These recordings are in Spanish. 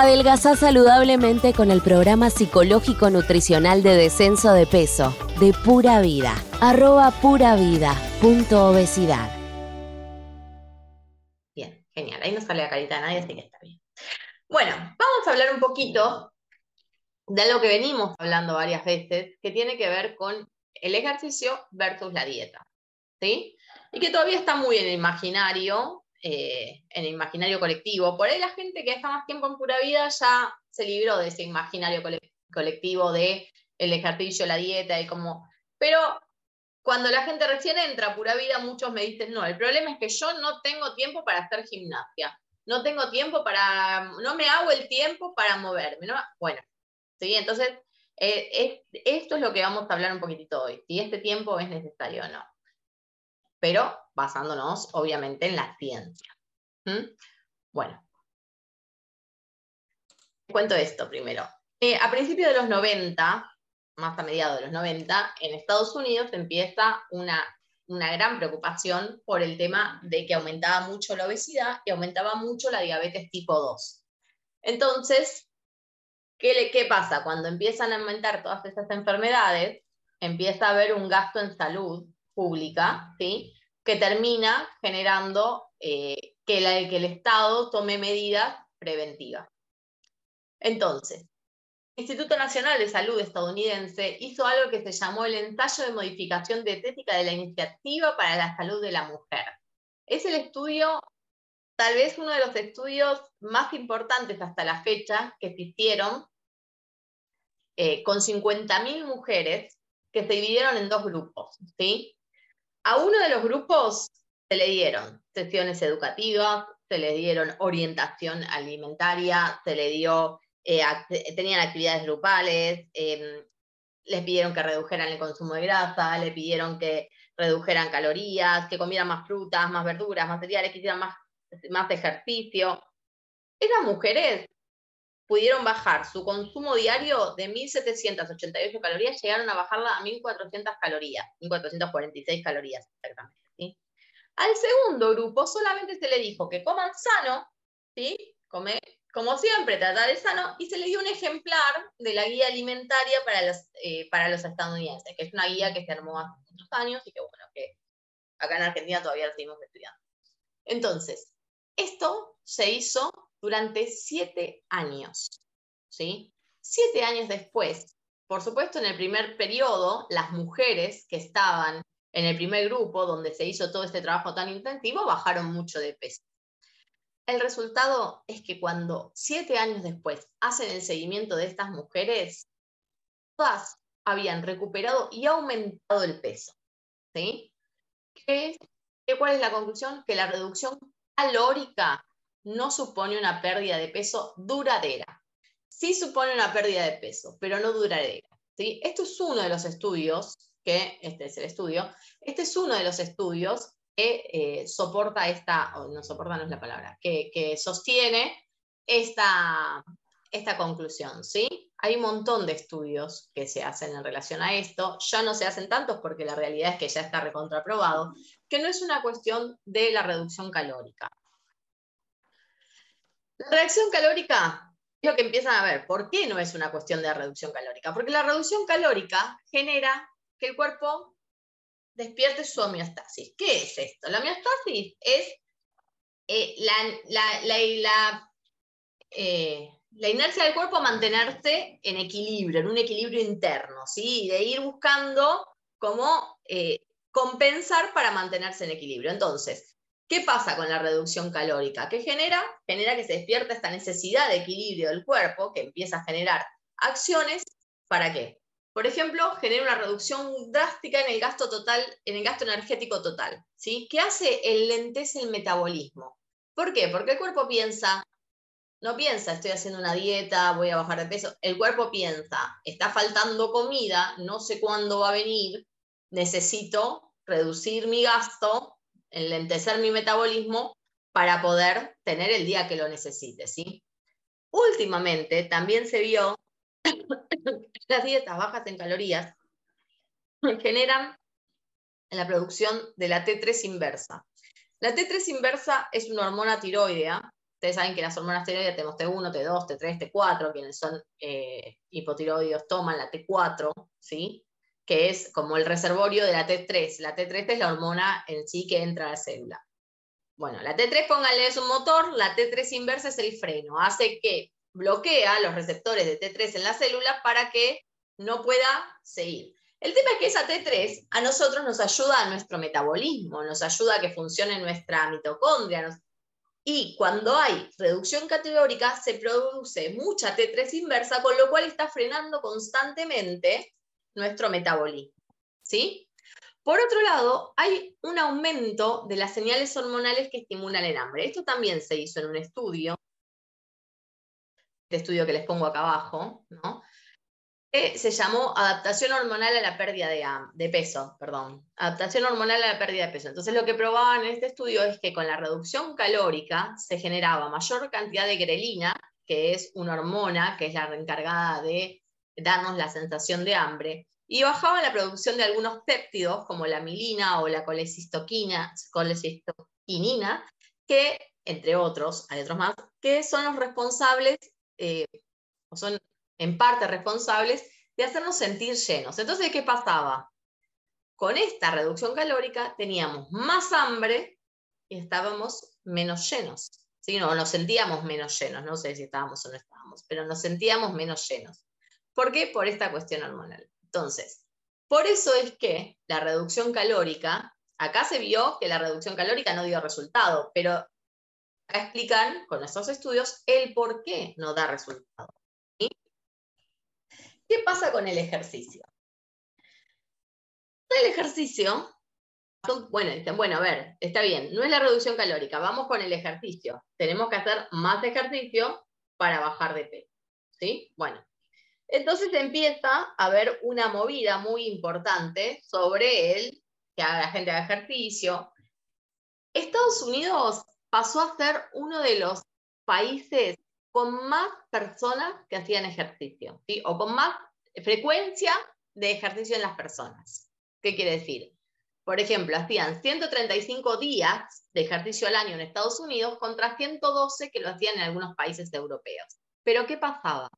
Adelgazá saludablemente con el programa psicológico nutricional de descenso de peso de Pura Vida. Arroba pura vida punto obesidad. Bien, genial. Ahí no sale la carita de nadie, así que está bien. Bueno, vamos a hablar un poquito de algo que venimos hablando varias veces, que tiene que ver con el ejercicio versus la dieta. ¿Sí? Y que todavía está muy en el imaginario, eh, en el imaginario colectivo. Por ahí la gente que está más tiempo en pura vida ya se libró de ese imaginario colectivo de el ejercicio, la dieta y como... Pero cuando la gente recién entra a pura vida, muchos me dicen, no, el problema es que yo no tengo tiempo para hacer gimnasia, no tengo tiempo para, no me hago el tiempo para moverme, ¿no? Bueno, ¿sí? Entonces, eh, esto es lo que vamos a hablar un poquitito hoy, si este tiempo es necesario o no. Pero basándonos, obviamente, en la ciencia. Bueno, cuento esto primero. Eh, a principios de los 90, más a mediados de los 90, en Estados Unidos empieza una, una gran preocupación por el tema de que aumentaba mucho la obesidad y aumentaba mucho la diabetes tipo 2. Entonces, ¿qué, ¿qué pasa? Cuando empiezan a aumentar todas estas enfermedades, empieza a haber un gasto en salud pública, ¿sí? que termina generando eh, que, que el Estado tome medidas preventivas. Entonces, el Instituto Nacional de Salud estadounidense hizo algo que se llamó el ensayo de modificación dietética de la Iniciativa para la Salud de la Mujer. Es el estudio, tal vez uno de los estudios más importantes hasta la fecha que se hicieron eh, con 50.000 mujeres que se dividieron en dos grupos. ¿sí? A uno de los grupos se le dieron sesiones educativas, se le dieron orientación alimentaria, se le dio, eh, tenían actividades grupales, em, les pidieron que redujeran el consumo de grasa, le pidieron que redujeran calorías, que comieran más frutas, más verduras, más cereales, que hicieran más, más ejercicio. Esas mujeres pudieron bajar su consumo diario de 1.788 calorías, llegaron a bajarla a 1.400 calorías, 1.446 calorías exactamente. ¿sí? Al segundo grupo solamente se le dijo que coman sano, ¿sí? Come, como siempre, tratar de sano, y se le dio un ejemplar de la guía alimentaria para los, eh, para los estadounidenses, que es una guía que se armó hace muchos años y que bueno, que acá en Argentina todavía la seguimos estudiando. Entonces, esto se hizo durante siete años. ¿sí? Siete años después, por supuesto, en el primer periodo, las mujeres que estaban en el primer grupo, donde se hizo todo este trabajo tan intensivo, bajaron mucho de peso. El resultado es que cuando siete años después hacen el seguimiento de estas mujeres, todas habían recuperado y aumentado el peso. ¿sí? ¿Cuál es la conclusión? Que la reducción calórica no supone una pérdida de peso duradera. Sí supone una pérdida de peso, pero no duradera. ¿sí? Esto es uno de los estudios que, este es el estudio, este es uno de los estudios que eh, soporta esta, no soporta no es la palabra, que, sostiene esta, esta conclusión, ¿sí? Hay un montón de estudios que se hacen en relación a esto, ya no se hacen tantos porque la realidad es que ya está recontraprobado, que no es una cuestión de la reducción calórica, la reacción calórica es lo que empiezan a ver. ¿Por qué no es una cuestión de reducción calórica? Porque la reducción calórica genera que el cuerpo despierte su homeostasis. ¿Qué es esto? La homeostasis es eh, eh, la, inercia del cuerpo a mantenerse en equilibrio, en un equilibrio interno, ¿sí? de ir buscando cómo eh, compensar para mantenerse en equilibrio. Entonces, ¿Qué pasa con la reducción calórica? ¿Qué genera? Genera que se despierta esta necesidad de equilibrio del cuerpo, que empieza a generar acciones, ¿para qué? Por ejemplo, genera una reducción drástica en el gasto total, en el gasto energético total, ¿sí? ¿Qué hace? Enlentece el metabolismo. ¿Por qué? Porque el cuerpo piensa, no piensa, estoy haciendo una dieta, voy a bajar de peso. El cuerpo piensa, está faltando comida, no sé cuándo va a venir, necesito reducir mi gasto enlentecer mi metabolismo para poder tener el día que lo necesite, ¿sí? Últimamente también se vio las dietas bajas en calorías generan la producción de la T3 inversa. La T3 inversa es una hormona tiroidea Ustedes saben que las hormonas tiroides tenemos T1, T2, T3, T4, quienes son eh, toman la T4, ¿sí? Que es como el reservorio de la T3. La T3 es la hormona en sí que entra a la célula. Bueno, la T3, pónganle es un motor, la T3 inversa es el freno, hace que bloquea los receptores de T3 en la célula para que no pueda seguir. El tema es que esa T3 a nosotros nos ayuda a nuestro metabolismo, nos ayuda a que funcione nuestra mitocondria, y cuando hay reducción categórica, se produce mucha T3 inversa, con lo cual está frenando constantemente nuestro metabolismo. ¿sí? Por otro lado, hay un aumento de las señales hormonales que estimulan el hambre. Esto también se hizo en un estudio, este estudio que les pongo acá abajo, ¿no? se llamó adaptación hormonal a la pérdida de, peso, perdón, adaptación hormonal a la pérdida de peso. Entonces lo que probaban en este estudio es que con la reducción calórica se generaba mayor cantidad de grelina, que es una hormona que es la encargada de darnos la sensación de hambre, y bajaba la producción de algunos péptidos como la milina o la colecistoquina, que, entre otros, hay otros más, que son los responsables, eh, o son en parte responsables de hacernos sentir llenos. Entonces, ¿qué pasaba? Con esta reducción calórica teníamos más hambre y estábamos menos llenos. ¿sí? No, nos sentíamos menos llenos, no sé si estábamos o no estábamos, pero nos sentíamos menos llenos. ¿Por qué? Por esta cuestión hormonal. Entonces, por eso es que la reducción calórica, acá se vio que la reducción calórica no dio resultado, pero acá explican con nuestros estudios el por qué no da resultado. ¿Qué pasa con el ejercicio? El ejercicio, bueno, dicen, bueno, a ver, está bien, no es la reducción calórica, vamos con el ejercicio. Tenemos que hacer más ejercicio para bajar de peso. ¿Sí? Bueno, entonces empieza a haber una movida muy importante sobre el que la gente haga ejercicio. Estados Unidos pasó a ser uno de los países con más personas que hacían ejercicio, o con más frecuencia de ejercicio en las personas. ¿Qué quiere decir? Por ejemplo, hacían 135 días de ejercicio al año en Estados Unidos contra 112 que lo hacían en algunos países europeos. Pero ¿qué pasaba?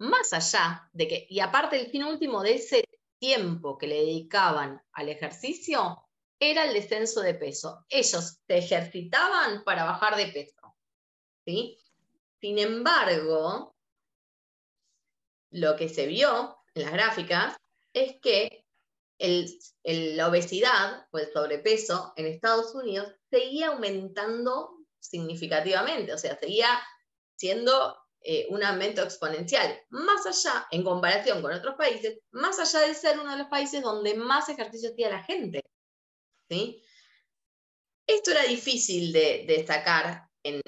Más allá de que, y aparte el fin último de ese tiempo que le dedicaban al ejercicio, era el descenso de peso. Ellos se ejercitaban para bajar de peso. ¿sí? Sin embargo, lo que se vio en las gráficas es que la obesidad o el sobrepeso en Estados Unidos seguía aumentando significativamente, o sea, seguía siendo eh, un aumento exponencial, más allá, en comparación con otros países, más allá de ser uno de los países donde más ejercicio hacía la gente. ¿sí? Esto era difícil de, destacar en,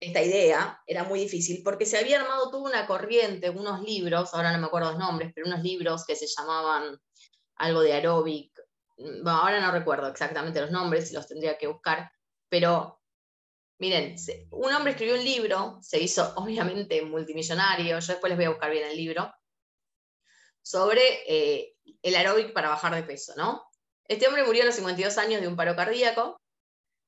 esta idea era muy difícil porque se había armado toda una corriente, unos libros, ahora no me acuerdo los nombres, pero unos libros que se llamaban algo de aeróbic, bueno, ahora no recuerdo exactamente los nombres, los tendría que buscar, pero miren, un hombre escribió un libro, se hizo obviamente multimillonario, yo después les voy a buscar bien el libro, sobre eh, el aeróbic para bajar de peso, ¿no? Este hombre murió a los 52 años de un paro cardíaco,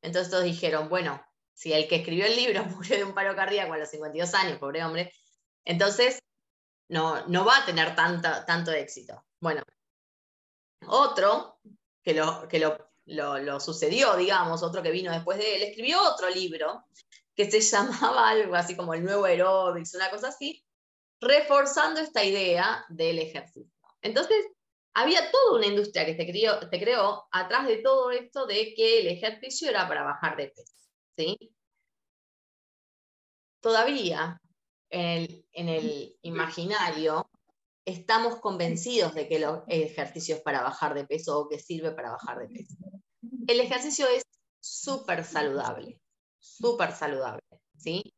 entonces todos dijeron, bueno, si el que escribió el libro murió de un paro cardíaco a los 52 años, pobre hombre, entonces no, no va a tener tanto éxito. Bueno, otro que, lo, que lo, lo, sucedió, digamos, otro que vino después de él, escribió otro libro que se llamaba algo así como el nuevo aerobics, una cosa así, reforzando esta idea del ejercicio. Entonces, había toda una industria que se creó, se creó atrás de todo esto de que el ejercicio era para bajar de peso. ¿sí? Todavía en el, imaginario estamos convencidos de que el ejercicio es para bajar de peso o que sirve para bajar de peso. El ejercicio es súper saludable, súper saludable, ¿sí?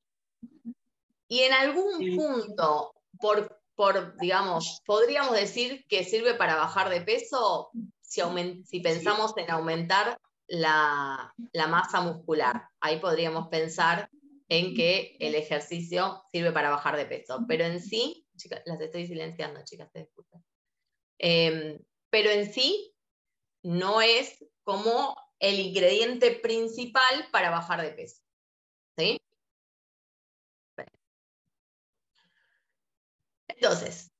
Y en algún punto, por, por, digamos, podríamos decir que sirve para bajar de peso si, si pensamos en aumentar la, masa muscular. Ahí podríamos pensar en que el ejercicio sirve para bajar de peso, pero en sí, las estoy silenciando, chicas, se disculpen. Em, pero en sí no es como el ingrediente principal para bajar de peso. ¿Sí? Entonces,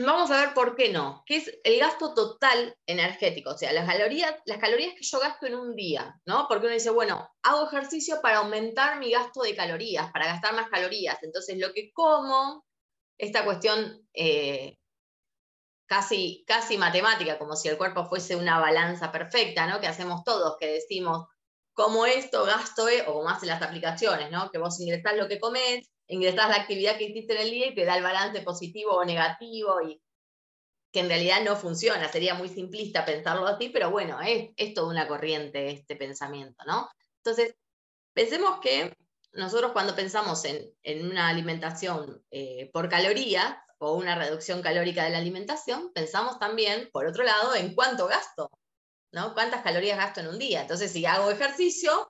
vamos a ver por qué no, que es el gasto total energético, o sea, las calorías, las calorías que yo gasto en un día, ¿no? Porque uno dice, bueno, hago ejercicio para aumentar mi gasto de calorías, para gastar más calorías, entonces lo que como esta cuestión eh, casi, casi matemática, como si el cuerpo fuese una balanza perfecta, ¿no? Que hacemos todos, que decimos, como esto gasto, e-", o como hacen las aplicaciones, ¿no? Que vos ingresás lo que comés, ingresás la actividad que hiciste en el día y te da el balance positivo o negativo, y que en realidad no funciona, sería muy simplista pensarlo así, pero bueno, es, es toda una corriente este pensamiento, ¿no? Entonces, pensemos que nosotros cuando pensamos en, una alimentación eh, por calorías o una reducción calórica de la alimentación, pensamos también, por otro lado, en cuánto gasto, ¿no? ¿Cuántas calorías gasto en un día? Entonces, si hago ejercicio,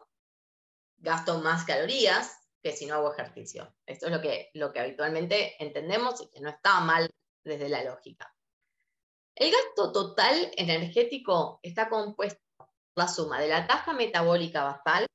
gasto más calorías, que si no hago ejercicio. Esto es lo que, lo que habitualmente entendemos y que no está mal desde la lógica. El gasto total energético está compuesto por la suma de la tasa metabólica basal,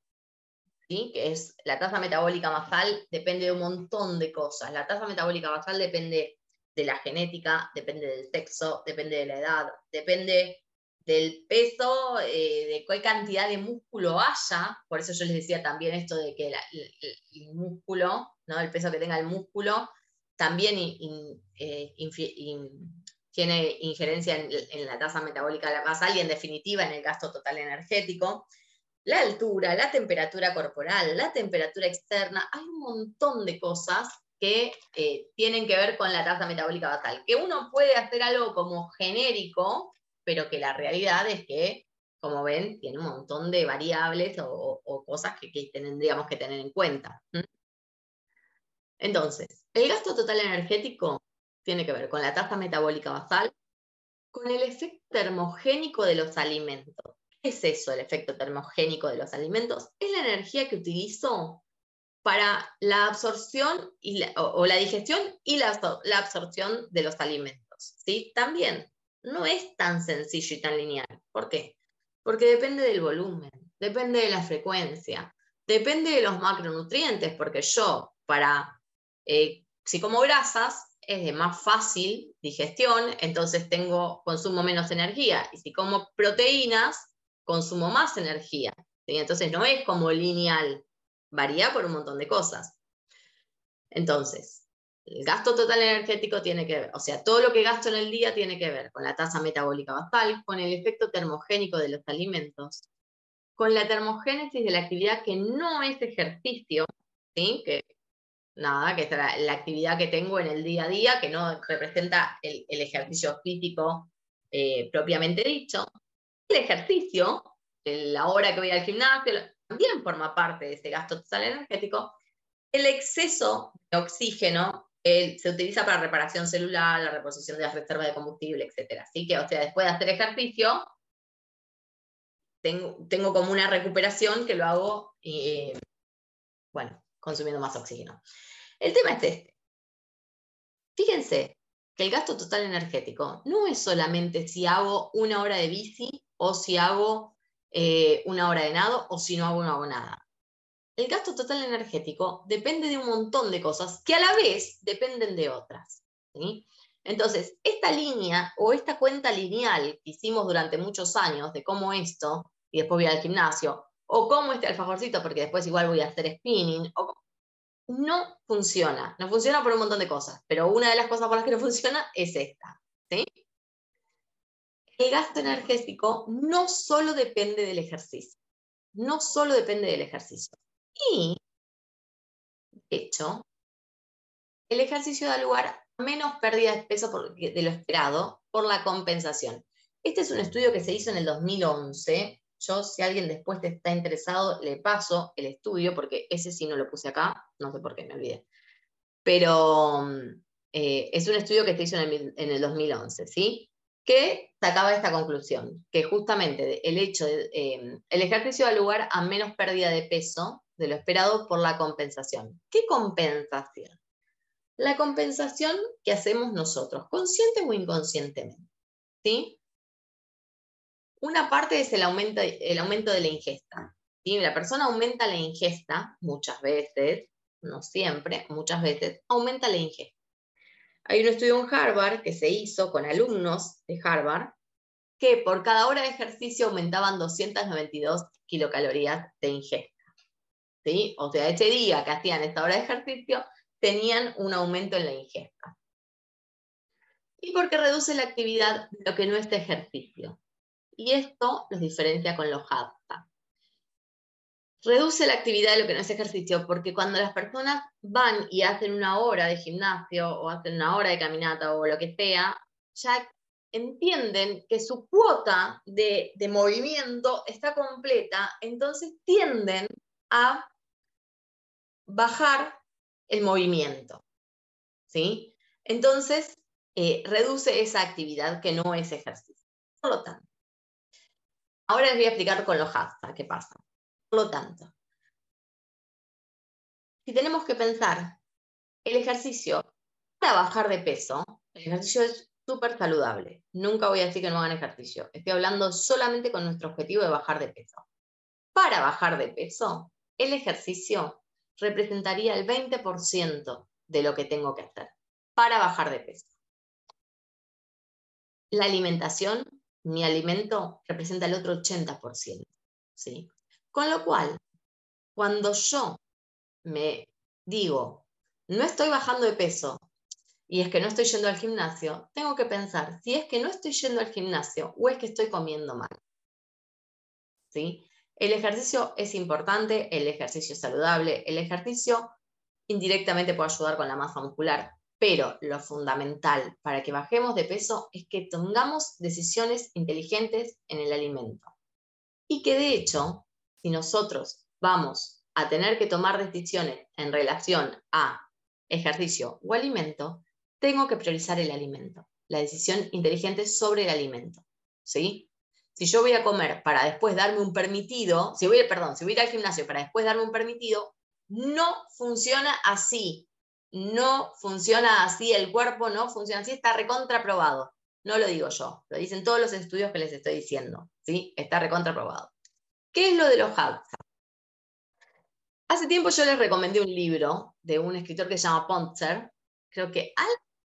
¿sí? que es la tasa metabólica basal, depende de un montón de cosas. La tasa metabólica basal depende de la genética, depende del sexo, depende de la edad, depende del peso, eh, de qué cantidad de músculo haya, por eso yo les decía también esto de que el, músculo, ¿no? el peso que tenga el músculo, también eh, tiene injerencia en, la tasa metabólica basal y en definitiva en el gasto total energético. La altura, la temperatura corporal, la temperatura externa, hay un montón de cosas que eh, tienen que ver con la tasa metabólica basal, que uno puede hacer algo como genérico, pero que la realidad es que, como ven, tiene un montón de variables o, cosas que, tendríamos que tener en cuenta. Entonces, el gasto total energético tiene que ver con la tasa metabólica basal, con el efecto termogénico de los alimentos. ¿Qué es eso, el efecto termogénico de los alimentos? Es la energía que utilizo para la absorción o, la digestión y la, la, absorción de los alimentos. ¿sí? También no es tan sencillo y tan lineal. ¿Por qué? Porque depende del volumen, depende de la frecuencia, depende de los macronutrientes, porque yo, para, eh, si como grasas, es de más fácil digestión, entonces tengo, consumo menos energía. Y si como proteínas, consumo más energía. Entonces no es como lineal, varía por un montón de cosas. Entonces, el gasto total energético tiene que ver, o sea, todo lo que gasto en el día tiene que ver con la tasa metabólica basal, con el efecto termogénico de los alimentos, con la termogénesis de la actividad que no es ejercicio, ¿sí? que nada, que es la, actividad que tengo en el día a día, que no representa el, ejercicio físico eh, propiamente dicho. El ejercicio, la hora que voy al gimnasio, también forma parte de ese gasto total energético. El exceso de oxígeno se utiliza para reparación celular, la reposición de las reservas de combustible, etc. Así que, o sea, después de hacer ejercicio, tengo, como una recuperación que lo hago, bueno, consumiendo más oxígeno. El tema es este. Fíjense que el gasto total energético no es solamente si hago una hora de bici o si hago eh, una hora de nado o si no hago, no hago nada el gasto total energético depende de un montón de cosas que a la vez dependen de otras. Entonces, esta línea o esta cuenta lineal que hicimos durante muchos años de cómo esto, y después voy al gimnasio, o cómo este alfajorcito, porque después igual voy a hacer spinning, no funciona. No funciona por un montón de cosas, pero una de las cosas por las que no funciona es esta. El gasto energético no solo depende del ejercicio, no solo depende del ejercicio. Y, de hecho, el ejercicio da lugar a menos pérdida de peso de lo esperado por la compensación. Este es un estudio que se hizo en el 2011. Yo, si alguien después te está interesado, le paso el estudio, porque ese sí no lo puse acá, no sé por qué, me olvidé. Pero eh, es un estudio que se hizo en el, en el 2011, ¿sí? Que sacaba esta conclusión, que justamente el hecho eh, el ejercicio da lugar a menos pérdida de peso de lo esperado por la compensación. ¿Qué compensación? La compensación que hacemos nosotros, consciente o inconscientemente. ¿sí? Una parte es el aumento, el aumento de la ingesta. ¿sí? La persona aumenta la ingesta muchas veces, no siempre, muchas veces, aumenta la ingesta. Hay un estudio en Harvard que se hizo con alumnos de Harvard que por cada hora de ejercicio aumentaban 292 kilocalorías de ingesta. ¿Sí? O sea, ese día que hacían esta hora de ejercicio, tenían un aumento en la ingesta. Y porque reduce la actividad de lo que no es ejercicio. Y esto los diferencia con los hatha. Reduce la actividad de lo que no es ejercicio, porque cuando las personas van y hacen una hora de gimnasio o hacen una hora de caminata o lo que sea, ya entienden que su cuota de, movimiento está completa, entonces tienden a bajar el movimiento. ¿sí? Entonces, eh, reduce esa actividad que no es ejercicio. Por lo tanto, ahora les voy a explicar con los hashtags qué pasa. Lo tanto, si tenemos que pensar el ejercicio para bajar de peso, el ejercicio es súper saludable. Nunca voy a decir que no hagan ejercicio. Estoy hablando solamente con nuestro objetivo de bajar de peso. Para bajar de peso, el ejercicio representaría el 20% de lo que tengo que hacer para bajar de peso. La alimentación, mi alimento, representa el otro 80%. ¿sí? Con lo cual, cuando yo me digo, no estoy bajando de peso, y es que no estoy yendo al gimnasio, tengo que pensar si es que no estoy yendo al gimnasio o es que estoy comiendo mal. ¿Sí? El ejercicio es importante, el ejercicio es saludable, el ejercicio indirectamente puede ayudar con la masa muscular, pero lo fundamental para que bajemos de peso es que tengamos decisiones inteligentes en el alimento. Y que de hecho, si nosotros vamos a tener que tomar decisiones en relación a ejercicio o alimento, tengo que priorizar el alimento, la decisión inteligente sobre el alimento. ¿sí? Si yo voy a comer para después darme un permitido, si voy, perdón, si voy a ir al gimnasio para después darme un permitido, no funciona así. No funciona así, el cuerpo no funciona así, está recontraprobado. No lo digo yo, lo dicen todos los estudios que les estoy diciendo. ¿sí? Está recontraprobado. ¿Qué es lo de los hatha? Hace tiempo yo les recomendé un libro de un escritor que se llama Pontzer, creo que Al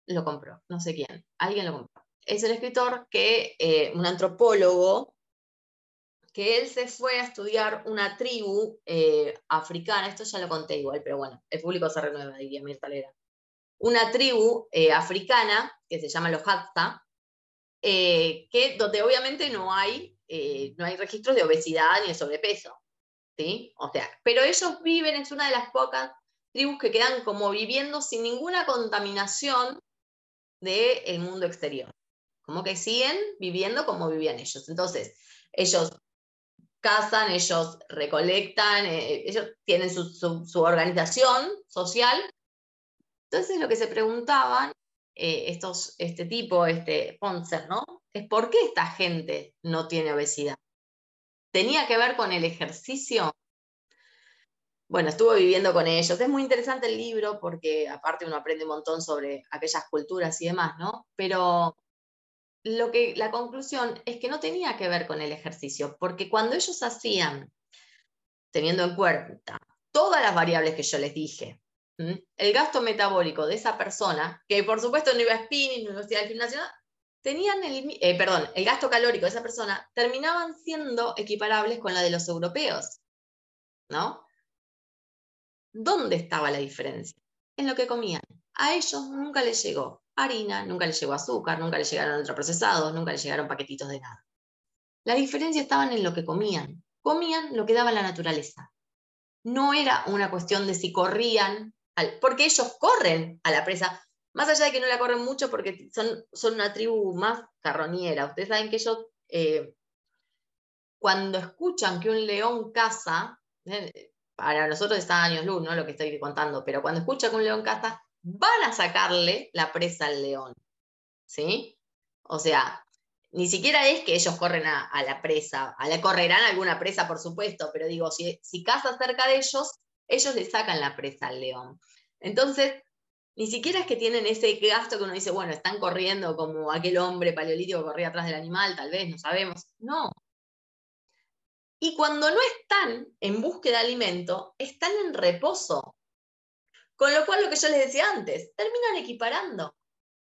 lo compró, no sé quién, alguien lo compró. Es el escritor que, eh, un antropólogo, que él se fue a estudiar una tribu eh, africana, esto ya lo conté igual, pero bueno, el público se renueva, diría Mirta Lera. Una tribu eh, africana que se llama los Hadza, que donde obviamente no hay, no hay registros de obesidad ni de sobrepeso. ¿sí? O sea, pero ellos viven, es una de las pocas tribus que quedan como viviendo sin ninguna contaminación del mundo exterior. Como que siguen viviendo como vivían ellos. Entonces, ellos cazan, ellos recolectan, eh, ellos tienen su, organización social. Entonces, lo que se preguntaban eh, estos, este tipo, este Poncer, ¿no? Es por qué esta gente no tiene obesidad. ¿Tenía que ver con el ejercicio? bueno, estuvo viviendo con ellos. Es muy interesante el libro porque aparte uno aprende un montón sobre aquellas culturas y demás, ¿no? Pero lo que, la conclusión es que no tenía que ver con el ejercicio, porque cuando ellos hacían, teniendo en cuenta todas las variables que yo les dije, el gasto metabólico de esa persona, que por supuesto no iba a spinning, no iba al gimnasio, tenían el, eh, perdón, el gasto calórico de esa persona, terminaban siendo equiparables con la de los europeos, ¿no? ¿Dónde estaba la diferencia? En lo que comían. A ellos nunca les llegó harina, nunca les llegó azúcar, nunca les llegaron ultraprocesados, nunca les llegaron paquetitos de nada. La diferencia estaba en lo que comían. Comían lo que daba la naturaleza. No era una cuestión de si corrían, porque ellos corren a la presa, más allá de que no la corren mucho porque son, son una tribu más carroñera. Ustedes saben que ellos, eh, cuando escuchan que un león caza, eh, para nosotros está años luz, ¿no? Lo que estoy contando, pero cuando escucha que un león caza, van a sacarle la presa al león. ¿Sí? O sea, ni siquiera es que ellos corren a, la presa, a la correrán alguna presa, por supuesto, pero digo, si, si caza cerca de ellos, ellos le sacan la presa al león. Entonces, ni siquiera es que tienen ese gasto que uno dice, bueno, están corriendo como aquel hombre paleolítico que corría atrás del animal, tal vez, no sabemos. No, y cuando no están en búsqueda de alimento, están en reposo. Con lo cual, lo que yo les decía antes, terminan equiparando.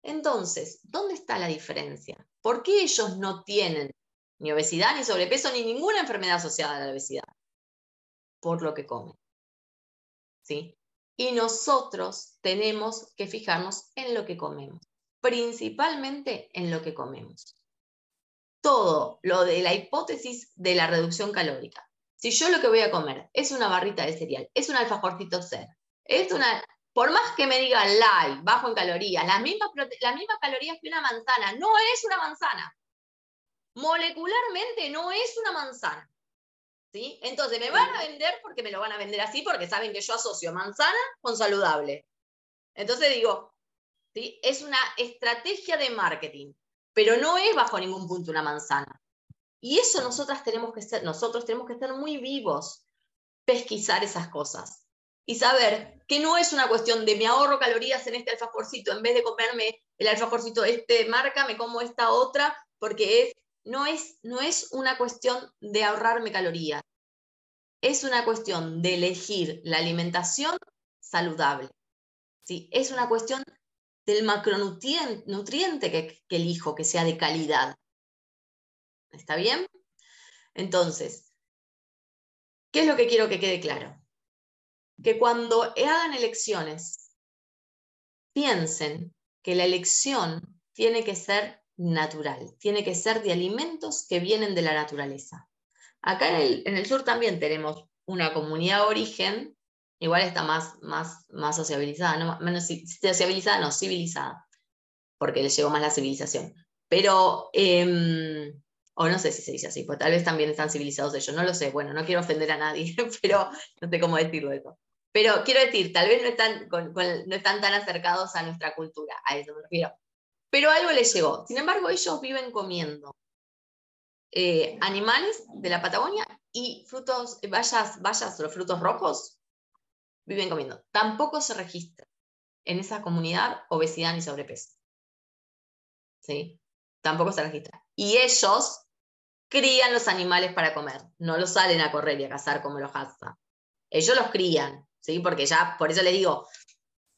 Entonces, ¿dónde está la diferencia? ¿Por qué ellos no tienen ni obesidad, ni sobrepeso, ni ninguna enfermedad asociada a la obesidad? Por lo que comen. ¿Sí? Y nosotros tenemos que fijarnos en lo que comemos, principalmente en lo que comemos. Todo lo de la hipótesis de la reducción calórica. Si yo lo que voy a comer es una barrita de cereal, es un alfajorcito ser, es una, por más que me diga light, bajo en calorías, las mismas, las mismas calorías que una manzana, no es una manzana. Molecularmente no es una manzana. ¿Sí? Entonces me van a vender porque me lo van a vender así, porque saben que yo asocio manzana con saludable. Entonces digo, ¿sí? es una estrategia de marketing, pero no es bajo ningún punto una manzana. Y eso nosotras tenemos que ser, nosotros tenemos que estar muy vivos, pesquisar esas cosas y saber que no es una cuestión de me ahorro calorías en este alfajorcito, en vez de comerme el alfajorcito de este marca, me como esta otra, porque es, no, es, no es una cuestión de ahorrarme calorías, es una cuestión de elegir la alimentación saludable. ¿sí? Es una cuestión del macronutriente que, que elijo, que sea de calidad. ¿Está bien? Entonces, ¿qué es lo que quiero que quede claro? que cuando hagan elecciones, piensen que la elección tiene que ser natural, tiene que ser de alimentos que vienen de la naturaleza. Acá en el, sur también tenemos una comunidad origen, igual está más, más, más sociabilizada, ¿no? menos sociabilizada, no, civilizada, porque les llegó más la civilización. Pero, em, o no sé si se dice así, pues tal vez también están civilizados ellos, no lo sé, bueno, no quiero ofender a nadie, pero no sé cómo decirlo eso. Pero quiero decir, tal vez no están, no están tan acercados a nuestra cultura, a eso me refiero. Pero algo les llegó. Sin embargo, ellos viven comiendo eh, animales de la Patagonia y frutos, bayas, bayas o frutos rojos, viven comiendo. Tampoco se registra en esa comunidad obesidad ni sobrepeso. ¿Sí? Tampoco se registra. Y ellos crían los animales para comer, no los salen a correr y a cazar como los hasta. Ellos los crían, ¿sí? Porque ya, por eso les digo,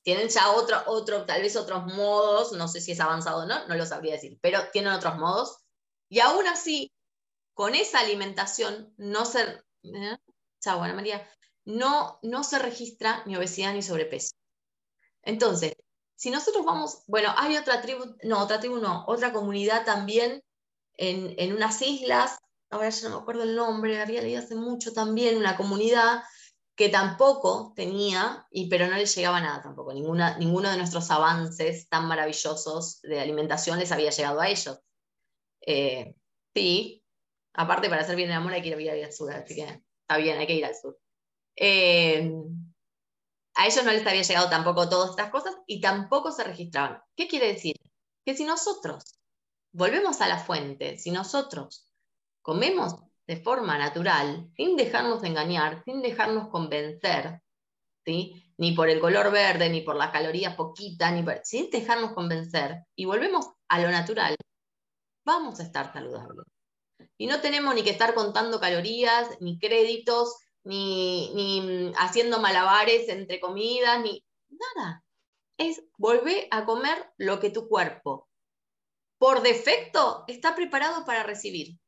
tienen ya otro, otro, tal vez otros modos, no sé si es avanzado o no, no lo sabría decir, pero tienen otros modos. Y aún así, con esa alimentación no se, ¿eh? chao, María, no, no se registra ni obesidad ni sobrepeso. Entonces, si nosotros vamos, bueno, hay otra tribu, no, otra tribu no, otra comunidad también en, en unas islas, ahora ya no me acuerdo el nombre, había leído hace mucho también, una comunidad que tampoco tenía, y, pero no le llegaba nada tampoco, ninguna, ninguno de nuestros avances tan maravillosos de alimentación les había llegado a ellos. Eh, sí, aparte para hacer bien el amor hay que ir, al sur, así que está bien, hay que ir al sur. Eh, a ellos no les había llegado tampoco todas estas cosas y tampoco se registraban. ¿Qué quiere decir? Que si nosotros volvemos a la fuente, si nosotros comemos de forma natural, sin dejarnos engañar, sin dejarnos convencer, ¿sí? ni por el color verde, ni por las calorías poquitas, ni sin dejarnos convencer, y volvemos a lo natural, vamos a estar saludables. Y no tenemos ni que estar contando calorías, ni créditos, ni, ni haciendo malabares entre comidas, ni nada. Es volver a comer lo que tu cuerpo, por defecto, está preparado para recibir.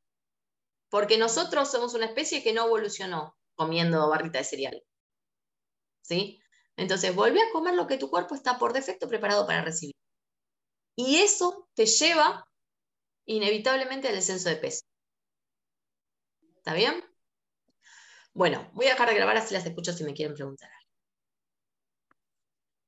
Porque nosotros somos una especie que no evolucionó comiendo barrita de cereal. ¿Sí? Entonces, volví a comer lo que tu cuerpo está por defecto preparado para recibir. Y eso te lleva inevitablemente al descenso de peso. ¿Está bien? Bueno, voy a dejar de grabar así las escucho si me quieren preguntar.